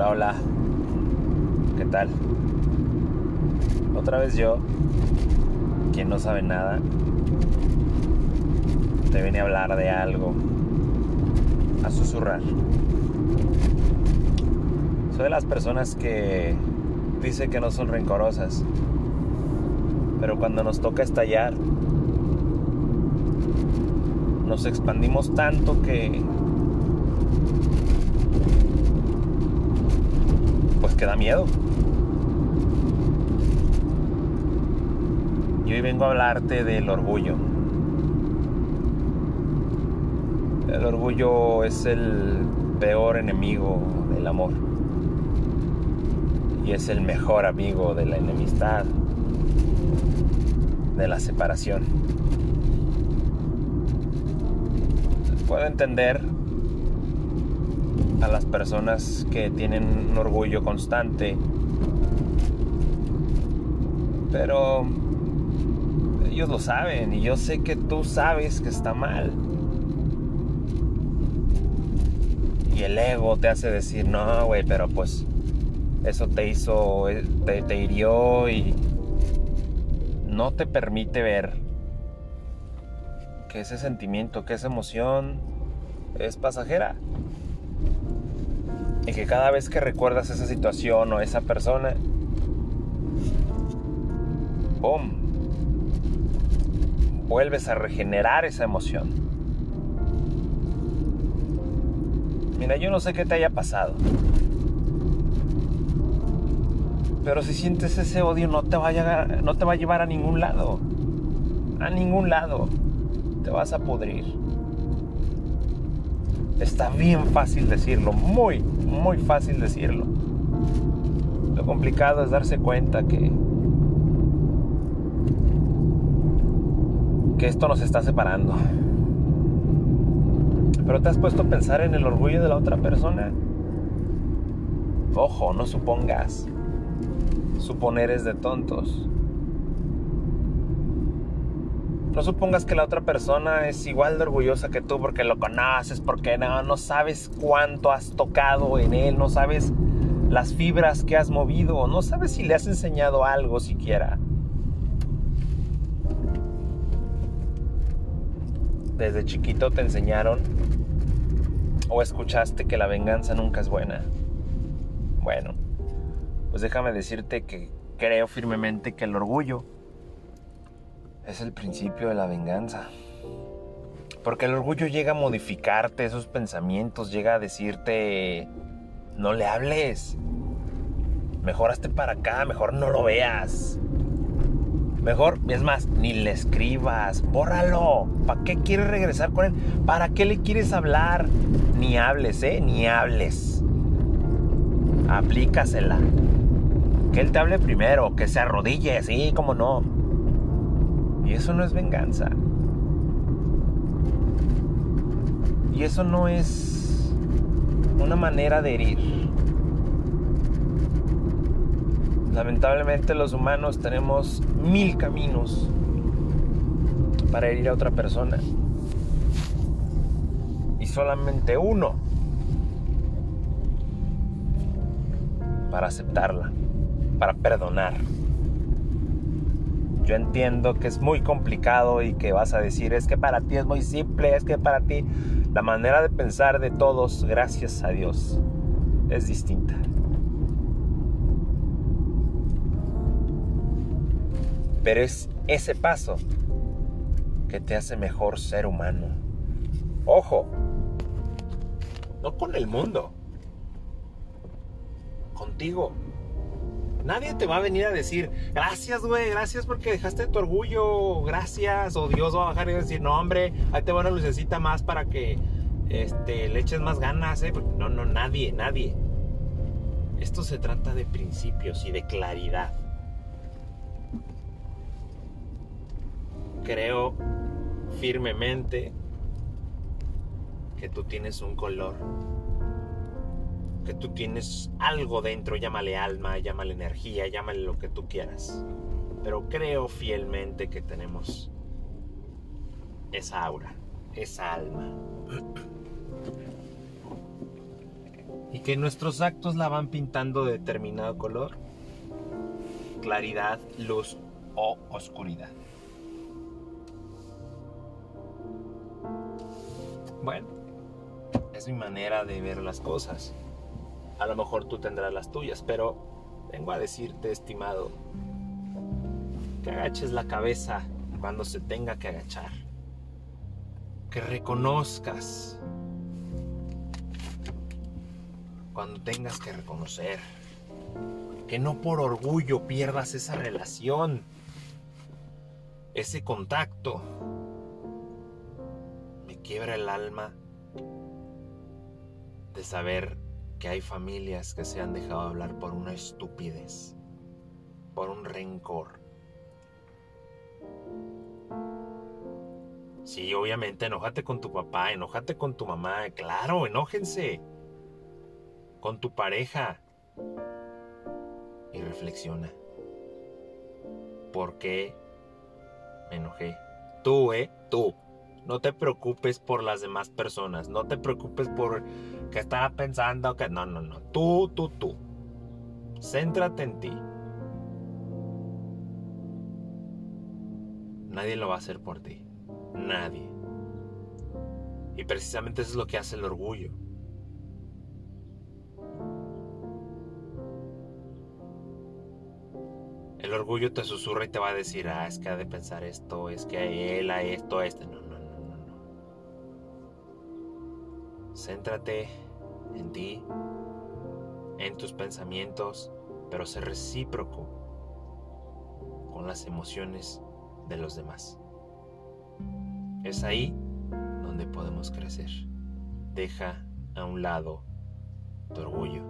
Hola, hola. ¿Qué tal? Otra vez yo, quien no sabe nada, te viene a hablar de algo, a susurrar. Soy de las personas que dice que no son rencorosas, pero cuando nos toca estallar, nos expandimos tanto que pues que da miedo. Y hoy vengo a hablarte del orgullo. El orgullo es el peor enemigo del amor. Y es el mejor amigo de la enemistad, de la separación. Puedo entender a las personas que tienen un orgullo constante, pero ellos lo saben y yo sé que tú sabes que está mal. Y el ego te hace decir, no, güey, pero pues eso te hizo, te, te hirió y no te permite ver que ese sentimiento, que esa emoción es pasajera. Y que cada vez que recuerdas esa situación o esa persona, ¡pum! Vuelves a regenerar esa emoción. Mira, yo no sé qué te haya pasado. Pero si sientes ese odio no te va a llegar, no te va a llevar a ningún lado. A ningún lado. Te vas a pudrir. Está bien fácil decirlo, muy, muy fácil decirlo. Lo complicado es darse cuenta que que esto nos está separando. Pero te has puesto a pensar en el orgullo de la otra persona. Ojo, no supongas. Suponer es de tontos. No supongas que la otra persona es igual de orgullosa que tú porque lo conoces, porque no, no sabes cuánto has tocado en él, no sabes las fibras que has movido, no sabes si le has enseñado algo siquiera. Desde chiquito te enseñaron o escuchaste que la venganza nunca es buena. Bueno, pues déjame decirte que creo firmemente que el orgullo es el principio de la venganza. Porque el orgullo llega a modificarte esos pensamientos, llega a decirte, no le hables, mejor hazte para acá, mejor no lo veas. Mejor, es más, ni le escribas, bórralo. ¿Para qué quieres regresar con él? ¿Para qué le quieres hablar? Ni hables, ¿eh? Ni hables. Aplícasela. Que él te hable primero, que se arrodille, sí, como no. Y eso no es venganza. Y eso no es una manera de herir. Lamentablemente los humanos tenemos mil caminos para herir a otra persona. Y solamente uno para aceptarla, para perdonar. Yo entiendo que es muy complicado y que vas a decir, es que para ti es muy simple, es que para ti la manera de pensar de todos, gracias a Dios, es distinta. Pero es ese paso que te hace mejor ser humano. Ojo, no con el mundo, contigo. Nadie te va a venir a decir, gracias, güey, gracias porque dejaste tu orgullo, gracias, o Dios va a bajar y decir, no, hombre, ahí te va una lucecita más para que este, le eches más ganas, ¿eh? no, no, nadie, nadie. Esto se trata de principios y de claridad. Creo firmemente que tú tienes un color que tú tienes algo dentro, llámale alma, llámale energía, llámale lo que tú quieras. Pero creo fielmente que tenemos esa aura, esa alma. y que nuestros actos la van pintando de determinado color, claridad, luz o oscuridad. Bueno, es mi manera de ver las cosas. A lo mejor tú tendrás las tuyas, pero vengo a decirte, estimado, que agaches la cabeza cuando se tenga que agachar. Que reconozcas cuando tengas que reconocer. Que no por orgullo pierdas esa relación, ese contacto. Me quiebra el alma de saber que hay familias que se han dejado hablar por una estupidez, por un rencor. Sí, obviamente, enójate con tu papá, enójate con tu mamá, claro, enójense. Con tu pareja. Y reflexiona. ¿Por qué me enojé? Tú, ¿eh? Tú. No te preocupes por las demás personas. No te preocupes por que estaba pensando que... No, no, no. Tú, tú, tú. Céntrate en ti. Nadie lo va a hacer por ti. Nadie. Y precisamente eso es lo que hace el orgullo. El orgullo te susurra y te va a decir, ah, es que ha de pensar esto, es que a él, a esto, este. No, no. Céntrate en ti, en tus pensamientos, pero sé recíproco con las emociones de los demás. Es ahí donde podemos crecer. Deja a un lado tu orgullo.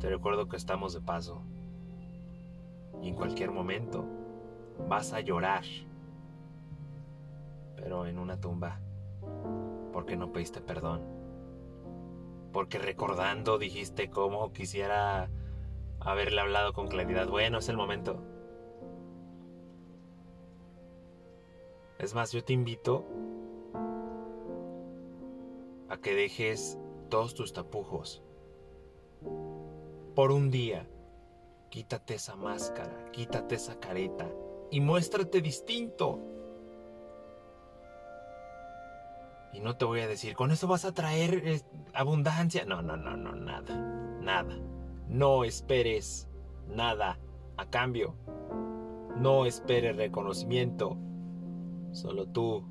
Te recuerdo que estamos de paso y en cualquier momento vas a llorar, pero en una tumba, porque no pediste perdón, porque recordando dijiste cómo quisiera haberle hablado con claridad. Bueno, es el momento. Es más, yo te invito a que dejes todos tus tapujos. Por un día, quítate esa máscara, quítate esa careta y muéstrate distinto. Y no te voy a decir, con eso vas a traer abundancia. No, no, no, no, nada, nada. No esperes nada a cambio. No esperes reconocimiento. Solo tú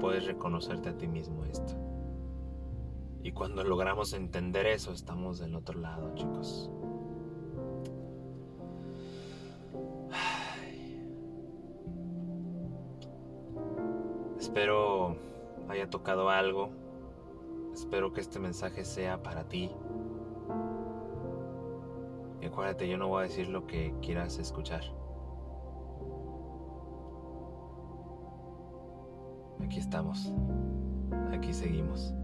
puedes reconocerte a ti mismo esto. Y cuando logramos entender eso, estamos del otro lado, chicos. Espero haya tocado algo. Espero que este mensaje sea para ti. Y acuérdate, yo no voy a decir lo que quieras escuchar. Aquí estamos. Aquí seguimos.